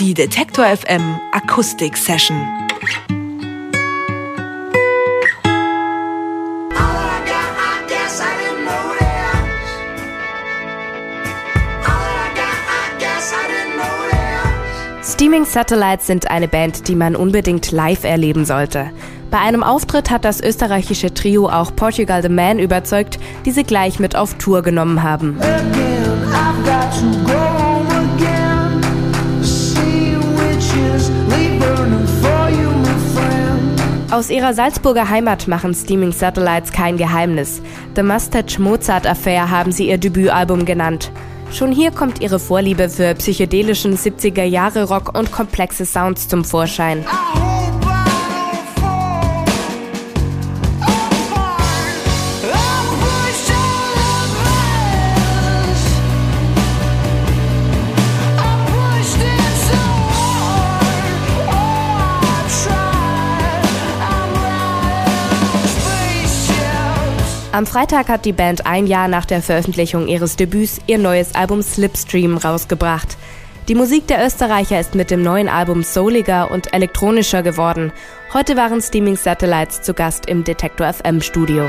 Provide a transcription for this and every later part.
Die Detektor FM Akustik Session. Steaming Satellites sind eine Band, die man unbedingt live erleben sollte. Bei einem Auftritt hat das österreichische Trio auch Portugal the Man überzeugt, die sie gleich mit auf Tour genommen haben. Aus ihrer Salzburger Heimat machen Steaming Satellites kein Geheimnis. The Mustache Mozart Affair haben sie ihr Debütalbum genannt. Schon hier kommt ihre Vorliebe für psychedelischen 70er Jahre Rock und komplexe Sounds zum Vorschein. Am Freitag hat die Band ein Jahr nach der Veröffentlichung ihres Debüts ihr neues Album Slipstream rausgebracht. Die Musik der Österreicher ist mit dem neuen Album souliger und elektronischer geworden. Heute waren Steaming Satellites zu Gast im Detektor FM Studio.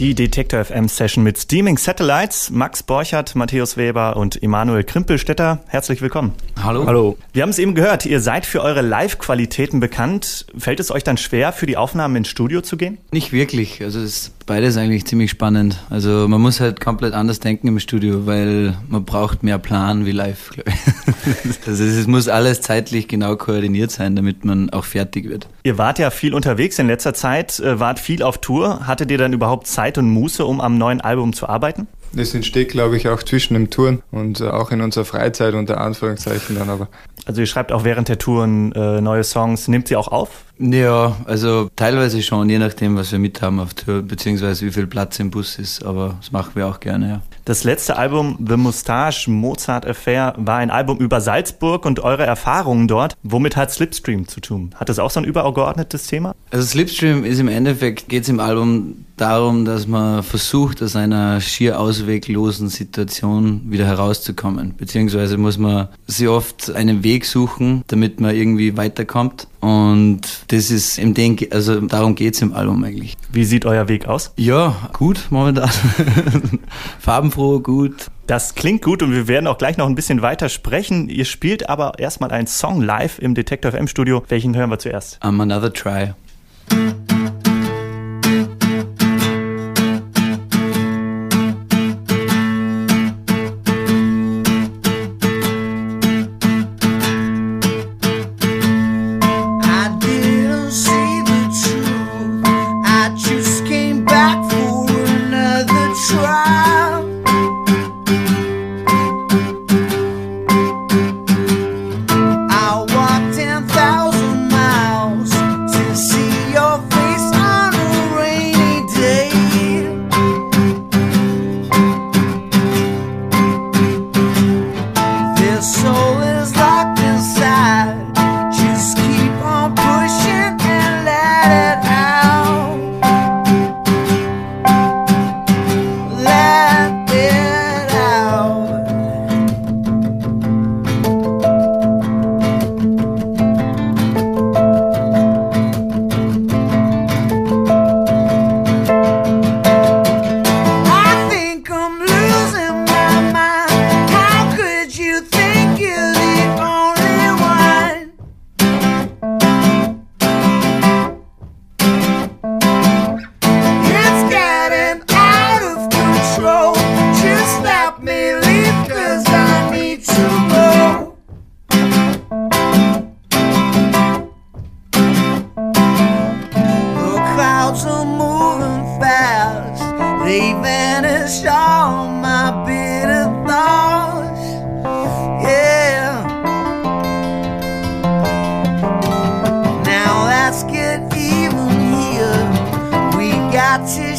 Die Detektor FM Session mit Steaming Satellites. Max Borchert, Matthäus Weber und Emanuel Krimpelstetter. Herzlich willkommen. Hallo. Hallo. Wir haben es eben gehört, ihr seid für eure Live-Qualitäten bekannt. Fällt es euch dann schwer, für die Aufnahmen ins Studio zu gehen? Nicht wirklich. Also es ist beides eigentlich ziemlich spannend. Also man muss halt komplett anders denken im Studio, weil man braucht mehr Plan wie live, glaube ich. Also es muss alles zeitlich genau koordiniert sein, damit man auch fertig wird. Ihr wart ja viel unterwegs in letzter Zeit, äh, wart viel auf Tour. Hattet ihr dann überhaupt Zeit und Muße, um am neuen Album zu arbeiten? Das entsteht, glaube ich, auch zwischen dem Touren und äh, auch in unserer Freizeit unter Anführungszeichen dann aber. Also ihr schreibt auch während der Touren äh, neue Songs. Nehmt sie auch auf? Ja, also teilweise schon, je nachdem, was wir mit haben auf Tour, beziehungsweise wie viel Platz im Bus ist, aber das machen wir auch gerne, ja. Das letzte Album, The Mustache Mozart Affair, war ein Album über Salzburg und eure Erfahrungen dort. Womit hat Slipstream zu tun? Hat das auch so ein übergeordnetes Thema? Also Slipstream ist im Endeffekt, geht es im Album darum, dass man versucht, aus einer schier ausweglosen Situation wieder herauszukommen. Beziehungsweise muss man sich oft einen Weg suchen, damit man irgendwie weiterkommt. Und das ist im Denk, also darum geht's im Album eigentlich. Wie sieht euer Weg aus? Ja, gut momentan. Farbenfroh, gut. Das klingt gut und wir werden auch gleich noch ein bisschen weiter sprechen. Ihr spielt aber erstmal einen Song live im Detector FM Studio. Welchen hören wir zuerst? I'm another try.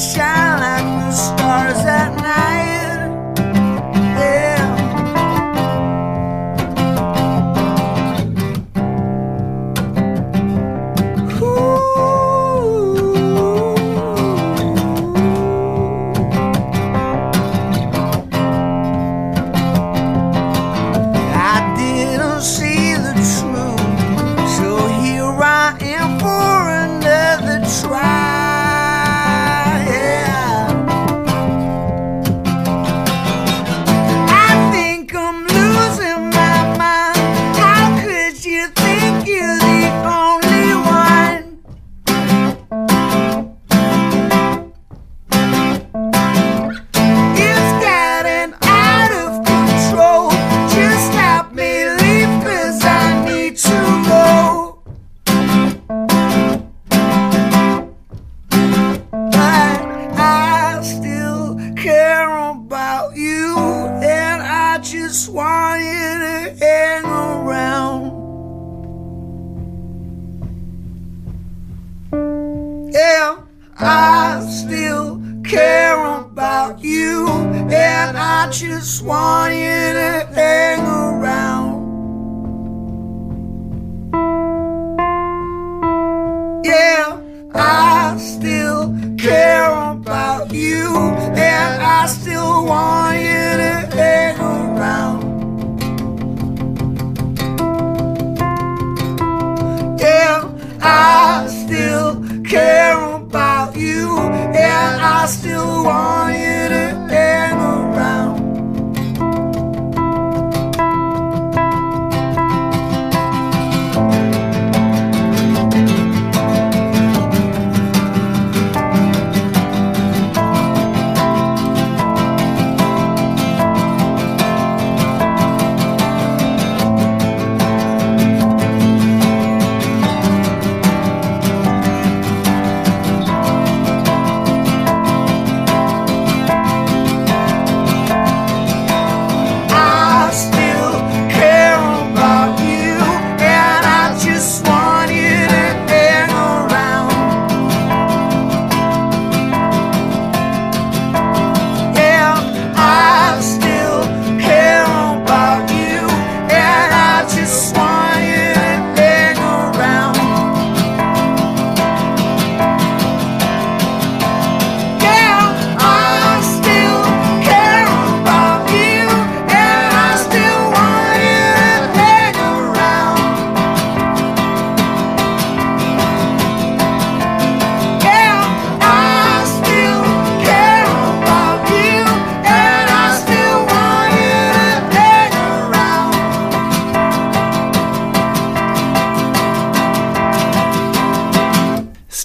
shine. I still care about you, and I just want you to hang around. Yeah, I still care about you, and I still want on.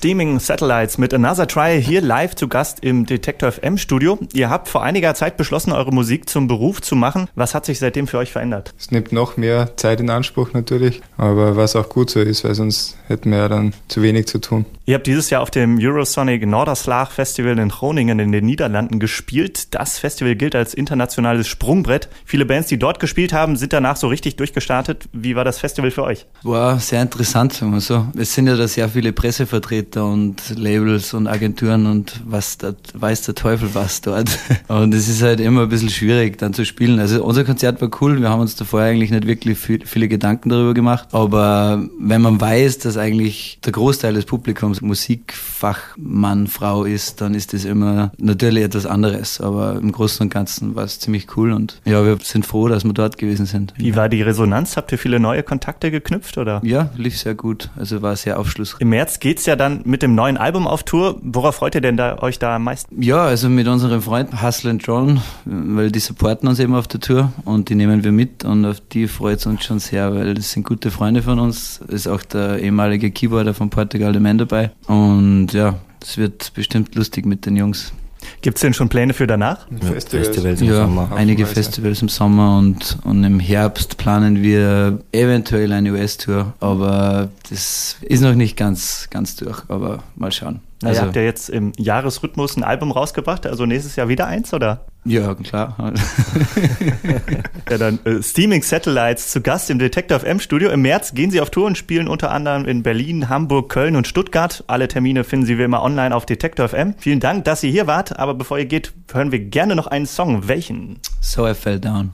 Steaming Satellites mit Another Try hier live zu Gast im Detector FM Studio. Ihr habt vor einiger Zeit beschlossen, eure Musik zum Beruf zu machen. Was hat sich seitdem für euch verändert? Es nimmt noch mehr Zeit in Anspruch natürlich, aber was auch gut so ist, weil sonst hätten wir ja dann zu wenig zu tun. Ihr habt dieses Jahr auf dem Eurosonic Norderslag Festival in Groningen in den Niederlanden gespielt. Das Festival gilt als internationales Sprungbrett. Viele Bands, die dort gespielt haben, sind danach so richtig durchgestartet. Wie war das Festival für euch? War sehr interessant, sagen wir so. Es sind ja da sehr viele Pressevertreter und Labels und Agenturen und was da weiß der Teufel was dort. Und es ist halt immer ein bisschen schwierig dann zu spielen. Also unser Konzert war cool, wir haben uns davor eigentlich nicht wirklich viel, viele Gedanken darüber gemacht. Aber wenn man weiß, dass eigentlich der Großteil des Publikums Musikfachmann, Frau ist, dann ist das immer natürlich etwas anderes. Aber im Großen und Ganzen war es ziemlich cool und ja, wir sind froh, dass wir dort gewesen sind. Wie war die Resonanz? Habt ihr viele neue Kontakte geknüpft oder? Ja, lief sehr gut. Also war sehr aufschlussreich. Im März geht's ja dann mit dem neuen Album auf Tour. Worauf freut ihr denn da, euch da am meisten? Ja, also mit unseren Freunden Hustle and John, weil die supporten uns eben auf der Tour und die nehmen wir mit und auf die freut es uns schon sehr, weil das sind gute Freunde von uns. Ist auch der ehemalige Keyboarder von Portugal, der Mann dabei. Und ja, es wird bestimmt lustig mit den Jungs. Gibt's denn schon Pläne für danach? Ja, Festivals. Festivals im Ja, Sommer. einige. Festivals im Sommer und, und im Herbst planen wir eventuell eine US-Tour, aber das ist noch nicht ganz, ganz durch, aber mal schauen. Na, ihr habt ja jetzt im Jahresrhythmus ein Album rausgebracht, also nächstes Jahr wieder eins, oder? ja, klar. Ja, dann äh, Steaming Satellites zu Gast im Detector FM Studio. Im März gehen sie auf Tour und spielen unter anderem in Berlin, Hamburg, Köln und Stuttgart. Alle Termine finden Sie wie immer online auf Detector FM. Vielen Dank, dass ihr hier wart. Aber bevor ihr geht, hören wir gerne noch einen Song. Welchen? so I fell down.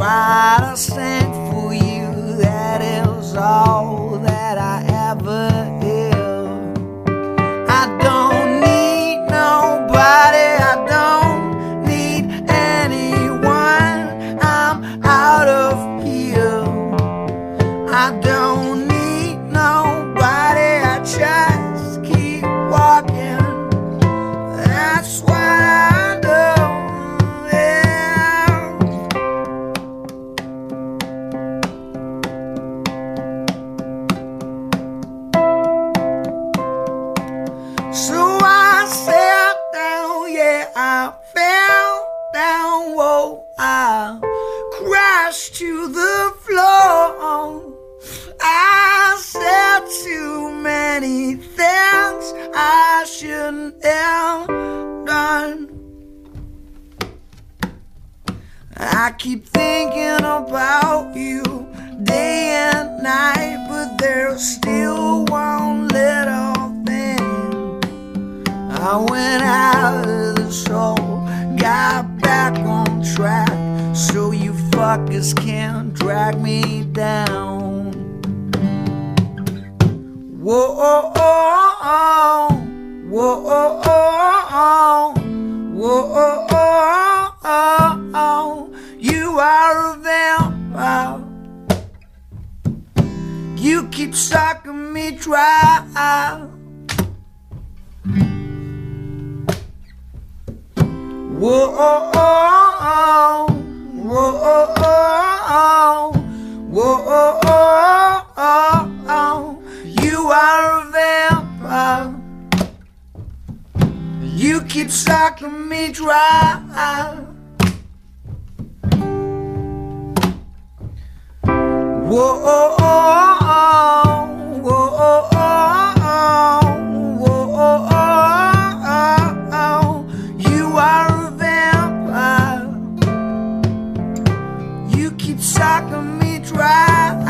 right a. shouldn't done. I keep thinking about you day and night, but there's still one little thing. I went out of the soul, got back on track, so you fuckers can't drag me down. Whoa, oh, oh, whoa, me dry. Whoa, oh, oh, whoa, oh, oh, whoa, oh, oh, oh, you are a vampire. You keep sucking me dry. Sucking me dry.